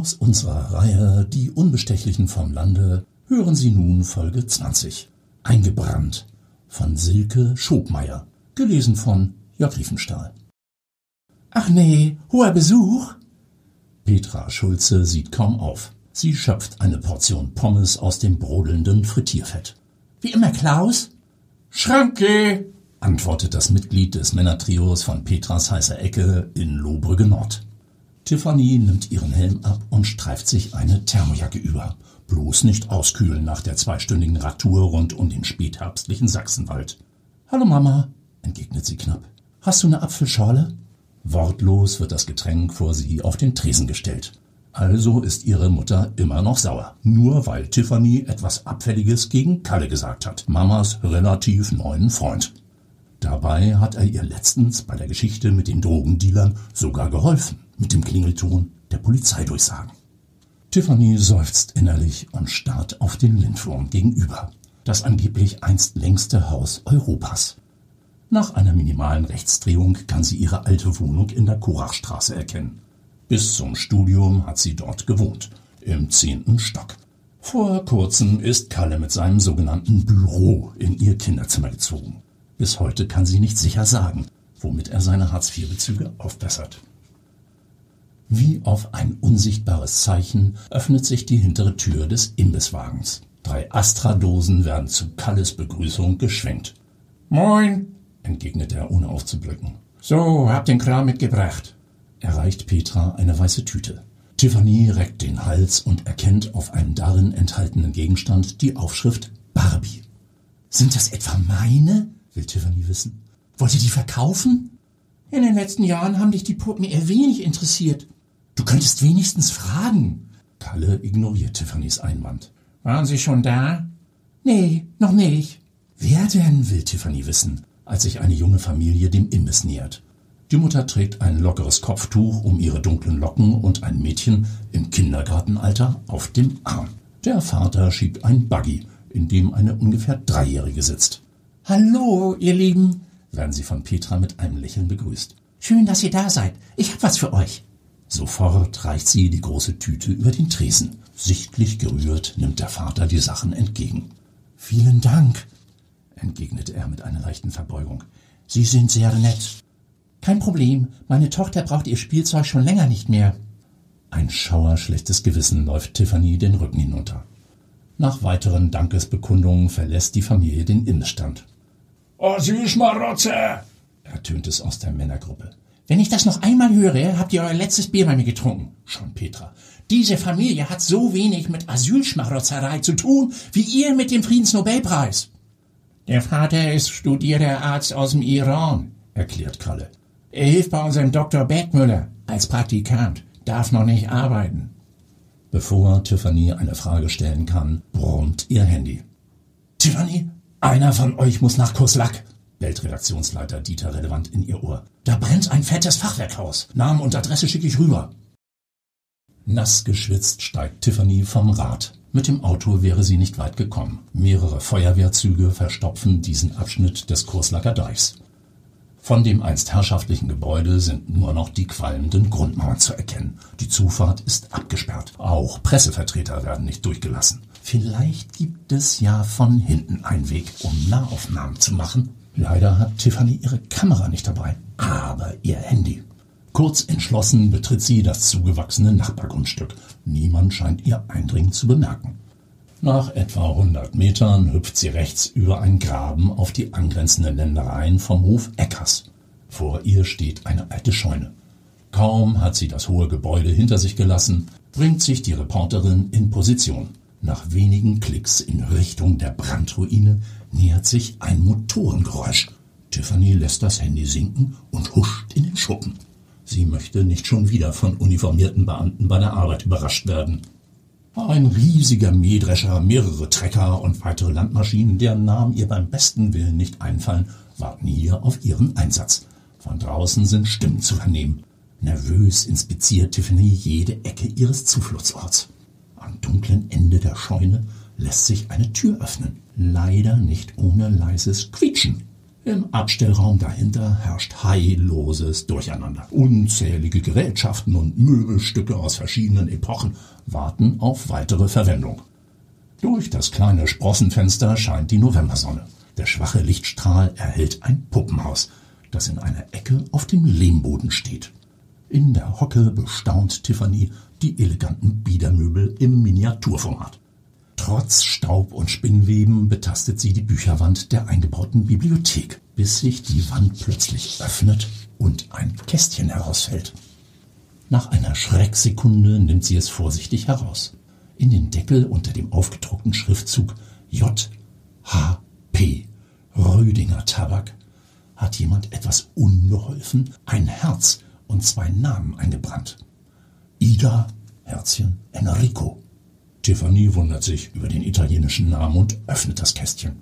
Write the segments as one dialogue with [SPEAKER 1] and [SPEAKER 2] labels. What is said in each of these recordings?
[SPEAKER 1] Aus unserer Reihe Die Unbestechlichen vom Lande hören Sie nun Folge 20. Eingebrannt von Silke Schobmeier. Gelesen von Jörg Riefenstahl.
[SPEAKER 2] Ach nee, hoher Besuch?
[SPEAKER 1] Petra Schulze sieht kaum auf. Sie schöpft eine Portion Pommes aus dem brodelnden Frittierfett.
[SPEAKER 2] Wie immer Klaus?
[SPEAKER 3] Schranke!
[SPEAKER 1] antwortet das Mitglied des Männertrios von Petras heißer Ecke in Lohbrügge Nord. Tiffany nimmt ihren Helm ab und streift sich eine Thermojacke über. Bloß nicht auskühlen nach der zweistündigen Radtour rund um den spätherbstlichen Sachsenwald. Hallo Mama, entgegnet sie knapp. Hast du eine Apfelschorle? Wortlos wird das Getränk vor sie auf den Tresen gestellt. Also ist ihre Mutter immer noch sauer. Nur weil Tiffany etwas Abfälliges gegen Kalle gesagt hat. Mamas relativ neuen Freund. Dabei hat er ihr letztens bei der Geschichte mit den Drogendealern sogar geholfen. Mit dem Klingelton der Polizeidurchsagen. Tiffany seufzt innerlich und starrt auf den Lindwurm gegenüber. Das angeblich einst längste Haus Europas. Nach einer minimalen Rechtsdrehung kann sie ihre alte Wohnung in der Korachstraße erkennen. Bis zum Studium hat sie dort gewohnt, im zehnten Stock. Vor kurzem ist Kalle mit seinem sogenannten Büro in ihr Kinderzimmer gezogen. Bis heute kann sie nicht sicher sagen, womit er seine Hartz-IV-Bezüge aufbessert. Wie auf ein unsichtbares Zeichen öffnet sich die hintere Tür des Imbisswagens. Drei Astra-Dosen werden zu Kalles Begrüßung geschwenkt.
[SPEAKER 3] Moin,
[SPEAKER 1] entgegnet er, ohne aufzublicken.
[SPEAKER 3] So, hab den Kram mitgebracht.
[SPEAKER 1] Er reicht Petra eine weiße Tüte. Tiffany reckt den Hals und erkennt auf einem darin enthaltenen Gegenstand die Aufschrift Barbie.
[SPEAKER 2] Sind das etwa meine? Will Tiffany wissen. Wollt ihr die verkaufen? In den letzten Jahren haben dich die Puppen eher wenig interessiert. Du könntest wenigstens fragen.
[SPEAKER 1] Kalle ignoriert Tiffany's Einwand.
[SPEAKER 3] Waren Sie schon da?
[SPEAKER 2] Nee, noch nicht.
[SPEAKER 1] Wer denn, will Tiffany wissen als sich eine junge Familie dem Imbiss nähert. Die Mutter trägt ein lockeres Kopftuch um ihre dunklen Locken und ein Mädchen im Kindergartenalter auf dem Arm. Der Vater schiebt ein Buggy, in dem eine ungefähr Dreijährige sitzt.
[SPEAKER 2] Hallo, ihr Lieben,
[SPEAKER 1] werden sie von Petra mit einem Lächeln begrüßt.
[SPEAKER 2] Schön, dass ihr da seid. Ich hab was für euch.
[SPEAKER 1] Sofort reicht sie die große Tüte über den Tresen. Sichtlich gerührt nimmt der Vater die Sachen entgegen.
[SPEAKER 2] Vielen Dank,
[SPEAKER 1] entgegnete er mit einer leichten Verbeugung.
[SPEAKER 2] Sie sind sehr nett. Kein Problem, meine Tochter braucht ihr Spielzeug schon länger nicht mehr.
[SPEAKER 1] Ein Schauer schlechtes Gewissen läuft Tiffany den Rücken hinunter. Nach weiteren Dankesbekundungen verlässt die Familie den Innenstand.
[SPEAKER 3] Oh, Süßmarotze!
[SPEAKER 1] ertönt es aus der Männergruppe.
[SPEAKER 2] Wenn ich das noch einmal höre, habt ihr euer letztes Bier bei mir getrunken, schon Petra. Diese Familie hat so wenig mit Asylschmarotzerei zu tun, wie ihr mit dem Friedensnobelpreis.
[SPEAKER 3] Der Vater ist studierter Arzt aus dem Iran, erklärt Kalle. Er hilft bei unserem Dr. Beckmüller als Praktikant, darf noch nicht arbeiten.
[SPEAKER 1] Bevor Tiffany eine Frage stellen kann, brummt ihr Handy. Tiffany, einer von euch muss nach Kurslack, bellt Redaktionsleiter Dieter relevant in ihr Ohr. Da brennt ein fettes Fachwerkhaus. Namen und Adresse schicke ich rüber. Nass geschwitzt steigt Tiffany vom Rad. Mit dem Auto wäre sie nicht weit gekommen. Mehrere Feuerwehrzüge verstopfen diesen Abschnitt des Kurslacker Deichs. Von dem einst herrschaftlichen Gebäude sind nur noch die qualmenden Grundmauern zu erkennen. Die Zufahrt ist abgesperrt. Auch Pressevertreter werden nicht durchgelassen. Vielleicht gibt es ja von hinten einen Weg, um Nahaufnahmen zu machen. Leider hat Tiffany ihre Kamera nicht dabei, aber ihr Handy. Kurz entschlossen betritt sie das zugewachsene Nachbargrundstück. Niemand scheint ihr Eindringen zu bemerken. Nach etwa 100 Metern hüpft sie rechts über einen Graben auf die angrenzenden Ländereien vom Hof Eckers. Vor ihr steht eine alte Scheune. Kaum hat sie das hohe Gebäude hinter sich gelassen, bringt sich die Reporterin in Position. Nach wenigen Klicks in Richtung der Brandruine nähert sich ein Motorengeräusch. Tiffany lässt das Handy sinken und huscht in den Schuppen. Sie möchte nicht schon wieder von uniformierten Beamten bei der Arbeit überrascht werden. Ein riesiger Mähdrescher, mehrere Trecker und weitere Landmaschinen, deren Namen ihr beim besten Willen nicht einfallen, warten hier auf ihren Einsatz. Von draußen sind Stimmen zu vernehmen. Nervös inspiziert Tiffany jede Ecke ihres Zufluchtsorts. Am dunklen Ende der Scheune lässt sich eine Tür öffnen, leider nicht ohne leises Quietschen. Im Abstellraum dahinter herrscht heilloses Durcheinander. Unzählige Gerätschaften und Möbelstücke aus verschiedenen Epochen warten auf weitere Verwendung. Durch das kleine Sprossenfenster scheint die Novembersonne. Der schwache Lichtstrahl erhält ein Puppenhaus, das in einer Ecke auf dem Lehmboden steht. In der Hocke bestaunt Tiffany die eleganten Biedermöbel im Miniaturformat. Trotz Staub und Spinnweben betastet sie die Bücherwand der eingebauten Bibliothek, bis sich die Wand plötzlich öffnet und ein Kästchen herausfällt. Nach einer Schrecksekunde nimmt sie es vorsichtig heraus. In den Deckel unter dem aufgedruckten Schriftzug J. H. P. Rödinger Tabak hat jemand etwas unbeholfen ein Herz und zwei Namen eingebrannt. Ida, Herzchen, Enrico. Tiffany wundert sich über den italienischen Namen und öffnet das Kästchen.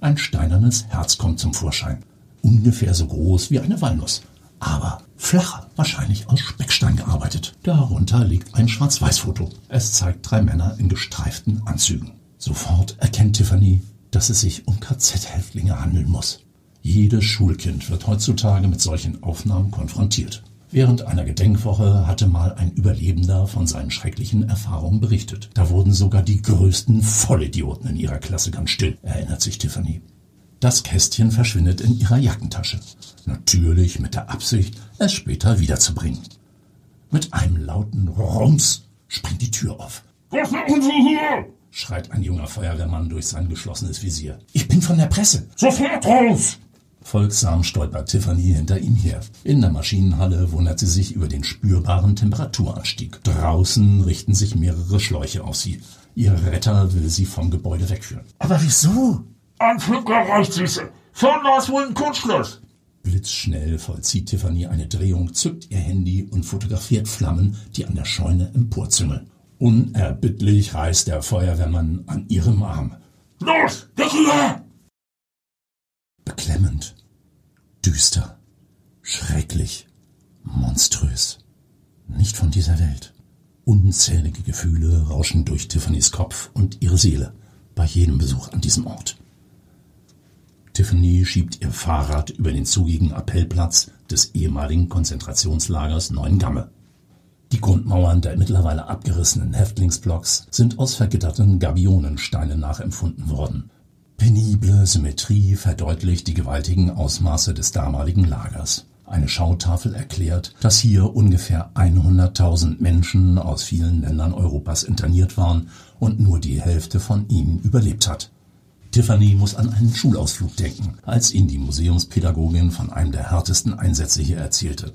[SPEAKER 1] Ein steinernes Herz kommt zum Vorschein, ungefähr so groß wie eine Walnuss, aber flacher, wahrscheinlich aus Speckstein gearbeitet. Darunter liegt ein Schwarz-Weiß-Foto. Es zeigt drei Männer in gestreiften Anzügen. Sofort erkennt Tiffany, dass es sich um KZ-Häftlinge handeln muss. Jedes Schulkind wird heutzutage mit solchen Aufnahmen konfrontiert. Während einer Gedenkwoche hatte mal ein Überlebender von seinen schrecklichen Erfahrungen berichtet. Da wurden sogar die größten Vollidioten in ihrer Klasse ganz still, erinnert sich Tiffany. Das Kästchen verschwindet in ihrer Jackentasche. Natürlich mit der Absicht, es später wiederzubringen. Mit einem lauten Rums springt die Tür auf.
[SPEAKER 4] Was machen Sie hier?
[SPEAKER 1] schreit ein junger Feuerwehrmann durch sein geschlossenes Visier. Ich bin von der Presse.
[SPEAKER 4] Sofort raus!
[SPEAKER 1] Folgsam stolpert Tiffany hinter ihm her. In der Maschinenhalle wundert sie sich über den spürbaren Temperaturanstieg. Draußen richten sich mehrere Schläuche auf sie. Ihr Retter will sie vom Gebäude wegführen.
[SPEAKER 2] Aber wieso?
[SPEAKER 4] Ein Flinker reicht, Süße. Vorne ist wohl ein Kurzschluss.
[SPEAKER 1] Blitzschnell vollzieht Tiffany eine Drehung, zückt ihr Handy und fotografiert Flammen, die an der Scheune emporzüngeln. Unerbittlich reißt der Feuerwehrmann an ihrem Arm.
[SPEAKER 4] Los, weg hier!
[SPEAKER 1] Beklemmend, düster, schrecklich, monströs. Nicht von dieser Welt. Unzählige Gefühle rauschen durch Tiffany's Kopf und ihre Seele bei jedem Besuch an diesem Ort. Tiffany schiebt ihr Fahrrad über den zugigen Appellplatz des ehemaligen Konzentrationslagers Neuengamme. Die Grundmauern der mittlerweile abgerissenen Häftlingsblocks sind aus vergitterten Gabionensteinen nachempfunden worden. Penible Symmetrie verdeutlicht die gewaltigen Ausmaße des damaligen Lagers. Eine Schautafel erklärt, dass hier ungefähr 100.000 Menschen aus vielen Ländern Europas interniert waren und nur die Hälfte von ihnen überlebt hat. Tiffany muss an einen Schulausflug denken, als ihn die Museumspädagogin von einem der härtesten Einsätze hier erzählte.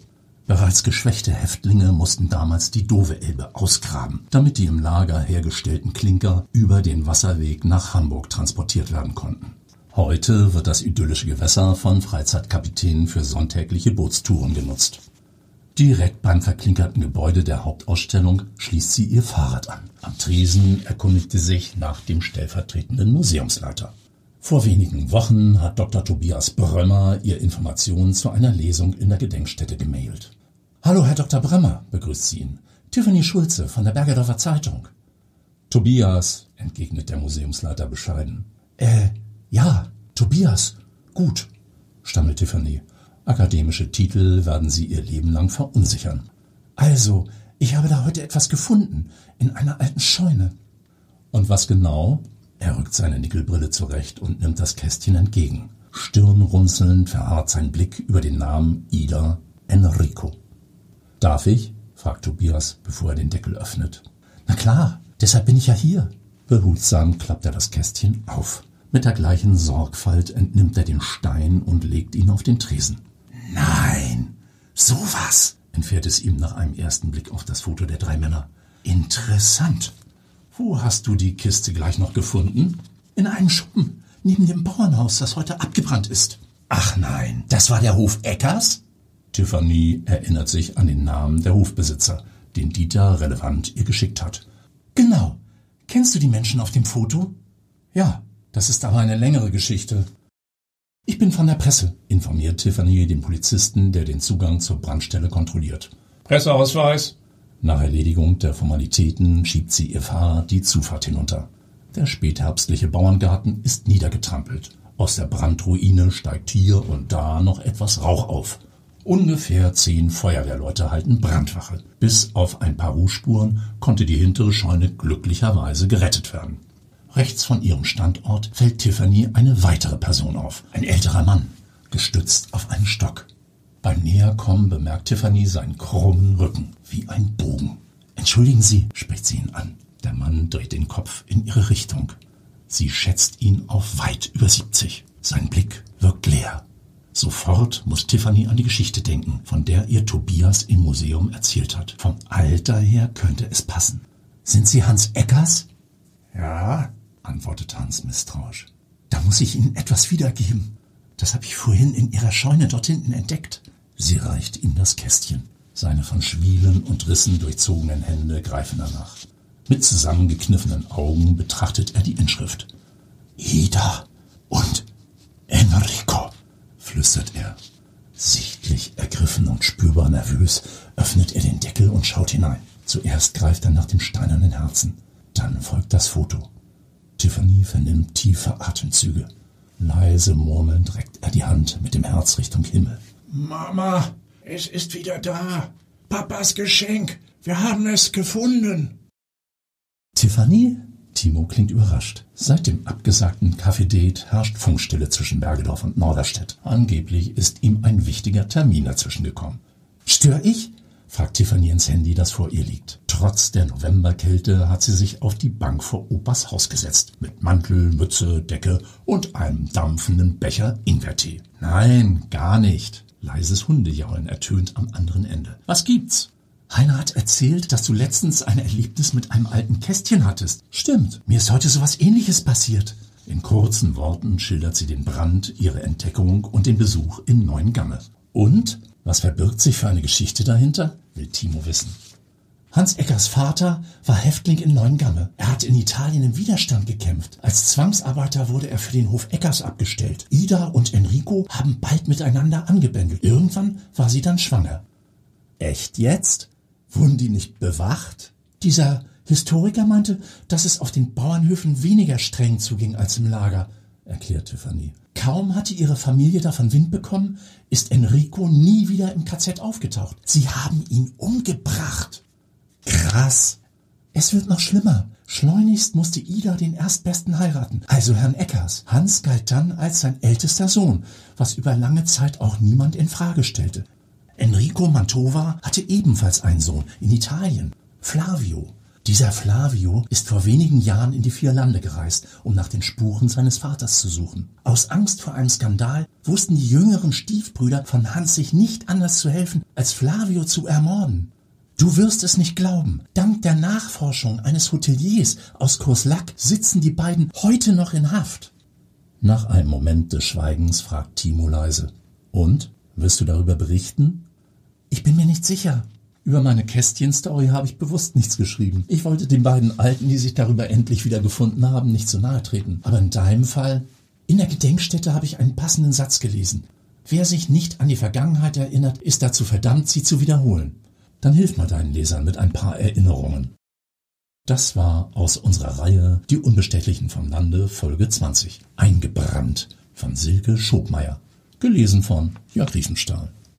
[SPEAKER 1] Bereits geschwächte Häftlinge mussten damals die Dove Elbe ausgraben, damit die im Lager hergestellten Klinker über den Wasserweg nach Hamburg transportiert werden konnten. Heute wird das idyllische Gewässer von Freizeitkapitänen für sonntägliche Bootstouren genutzt. Direkt beim verklinkerten Gebäude der Hauptausstellung schließt sie ihr Fahrrad an. Am Tresen erkundigte sich nach dem stellvertretenden Museumsleiter. Vor wenigen Wochen hat Dr. Tobias Brömmer ihr Informationen zu einer Lesung in der Gedenkstätte gemailt. Hallo, Herr Dr. Brömmer, begrüßt sie ihn. Tiffany Schulze von der Bergerdorfer Zeitung. Tobias, entgegnet der Museumsleiter bescheiden. Äh, ja, Tobias. Gut, stammelt Tiffany. Akademische Titel werden sie ihr Leben lang verunsichern. Also, ich habe da heute etwas gefunden, in einer alten Scheune. Und was genau? Er rückt seine Nickelbrille zurecht und nimmt das Kästchen entgegen. Stirnrunzelnd verharrt sein Blick über den Namen Ida Enrico. Darf ich? fragt Tobias, bevor er den Deckel öffnet. Na klar, deshalb bin ich ja hier. Behutsam klappt er das Kästchen auf. Mit der gleichen Sorgfalt entnimmt er den Stein und legt ihn auf den Tresen. Nein, sowas, entfährt es ihm nach einem ersten Blick auf das Foto der drei Männer. Interessant. Wo hast du die Kiste gleich noch gefunden? In einem Schuppen, neben dem Bauernhaus, das heute abgebrannt ist. Ach nein, das war der Hof Eckers? Tiffany erinnert sich an den Namen der Hofbesitzer, den Dieter relevant ihr geschickt hat. Genau. Kennst du die Menschen auf dem Foto? Ja, das ist aber eine längere Geschichte. Ich bin von der Presse, informiert Tiffany den Polizisten, der den Zugang zur Brandstelle kontrolliert.
[SPEAKER 3] Presseausweis?
[SPEAKER 1] Nach Erledigung der Formalitäten schiebt sie ihr Fahrrad die Zufahrt hinunter. Der spätherbstliche Bauerngarten ist niedergetrampelt. Aus der Brandruine steigt hier und da noch etwas Rauch auf. Ungefähr zehn Feuerwehrleute halten Brandwache. Bis auf ein paar Rußspuren konnte die hintere Scheune glücklicherweise gerettet werden. Rechts von ihrem Standort fällt Tiffany eine weitere Person auf. Ein älterer Mann, gestützt auf einen Stock. Beim Näherkommen bemerkt Tiffany seinen krummen Rücken, wie ein Bogen. Entschuldigen Sie, spricht sie ihn an. Der Mann dreht den Kopf in ihre Richtung. Sie schätzt ihn auf weit über 70. Sein Blick wirkt leer. Sofort muss Tiffany an die Geschichte denken, von der ihr Tobias im Museum erzählt hat. Vom Alter her könnte es passen. Sind Sie Hans Eckers?
[SPEAKER 3] Ja,
[SPEAKER 1] antwortet Hans misstrauisch. Da muss ich Ihnen etwas wiedergeben. Das habe ich vorhin in Ihrer Scheune dort hinten entdeckt. Sie reicht ihm das Kästchen. Seine von Schwielen und Rissen durchzogenen Hände greifen danach. Mit zusammengekniffenen Augen betrachtet er die Inschrift. Ida und Enrico, flüstert er. Sichtlich ergriffen und spürbar nervös öffnet er den Deckel und schaut hinein. Zuerst greift er nach dem steinernen Herzen. Dann folgt das Foto. Tiffany vernimmt tiefe Atemzüge. Leise murmelnd reckt er die Hand mit dem Herz Richtung Himmel.
[SPEAKER 3] Mama, es ist wieder da. Papas Geschenk. Wir haben es gefunden.
[SPEAKER 1] Tiffany? Timo klingt überrascht. Seit dem abgesagten Kaffee-Date herrscht Funkstille zwischen Bergedorf und Norderstedt. Angeblich ist ihm ein wichtiger Termin dazwischen gekommen. Stör ich? fragt Tiffany ins Handy, das vor ihr liegt. Trotz der Novemberkälte hat sie sich auf die Bank vor Opas Haus gesetzt. Mit Mantel, Mütze, Decke und einem dampfenden Becher Ingwertee. Nein, gar nicht. Leises Hundejaulen ertönt am anderen Ende. Was gibt's? Heiner hat erzählt, dass du letztens ein Erlebnis mit einem alten Kästchen hattest. Stimmt, mir ist heute sowas ähnliches passiert. In kurzen Worten schildert sie den Brand, ihre Entdeckung und den Besuch in Neuengamme. Und? Was verbirgt sich für eine Geschichte dahinter? will Timo wissen. Hans Eckers Vater war Häftling in Neuengamme. Er hat in Italien im Widerstand gekämpft. Als Zwangsarbeiter wurde er für den Hof Eckers abgestellt. Ida und Enrico haben bald miteinander angebändelt. Irgendwann war sie dann schwanger. Echt jetzt? Wurden die nicht bewacht? Dieser Historiker meinte, dass es auf den Bauernhöfen weniger streng zuging als im Lager, erklärt Tiffany. Kaum hatte ihre Familie davon Wind bekommen, ist Enrico nie wieder im KZ aufgetaucht. Sie haben ihn umgebracht. Krass. Es wird noch schlimmer. Schleunigst musste Ida den Erstbesten heiraten, also Herrn Eckers. Hans galt dann als sein ältester Sohn, was über lange Zeit auch niemand in Frage stellte. Enrico Mantova hatte ebenfalls einen Sohn in Italien, Flavio. Dieser Flavio ist vor wenigen Jahren in die vier Lande gereist, um nach den Spuren seines Vaters zu suchen. Aus Angst vor einem Skandal wussten die jüngeren Stiefbrüder von Hans sich nicht anders zu helfen, als Flavio zu ermorden. Du wirst es nicht glauben. Dank der Nachforschung eines Hoteliers aus Kurslack sitzen die beiden heute noch in Haft. Nach einem Moment des Schweigens fragt Timo leise. Und? Wirst du darüber berichten? Ich bin mir nicht sicher. Über meine Kästchen-Story habe ich bewusst nichts geschrieben. Ich wollte den beiden Alten, die sich darüber endlich wieder gefunden haben, nicht zu nahe treten. Aber in deinem Fall? In der Gedenkstätte habe ich einen passenden Satz gelesen. Wer sich nicht an die Vergangenheit erinnert, ist dazu verdammt, sie zu wiederholen. Dann hilf mal deinen Lesern mit ein paar Erinnerungen. Das war aus unserer Reihe Die Unbestechlichen vom Lande Folge 20. Eingebrannt von Silke Schobmeier. Gelesen von Jörg Riefenstahl.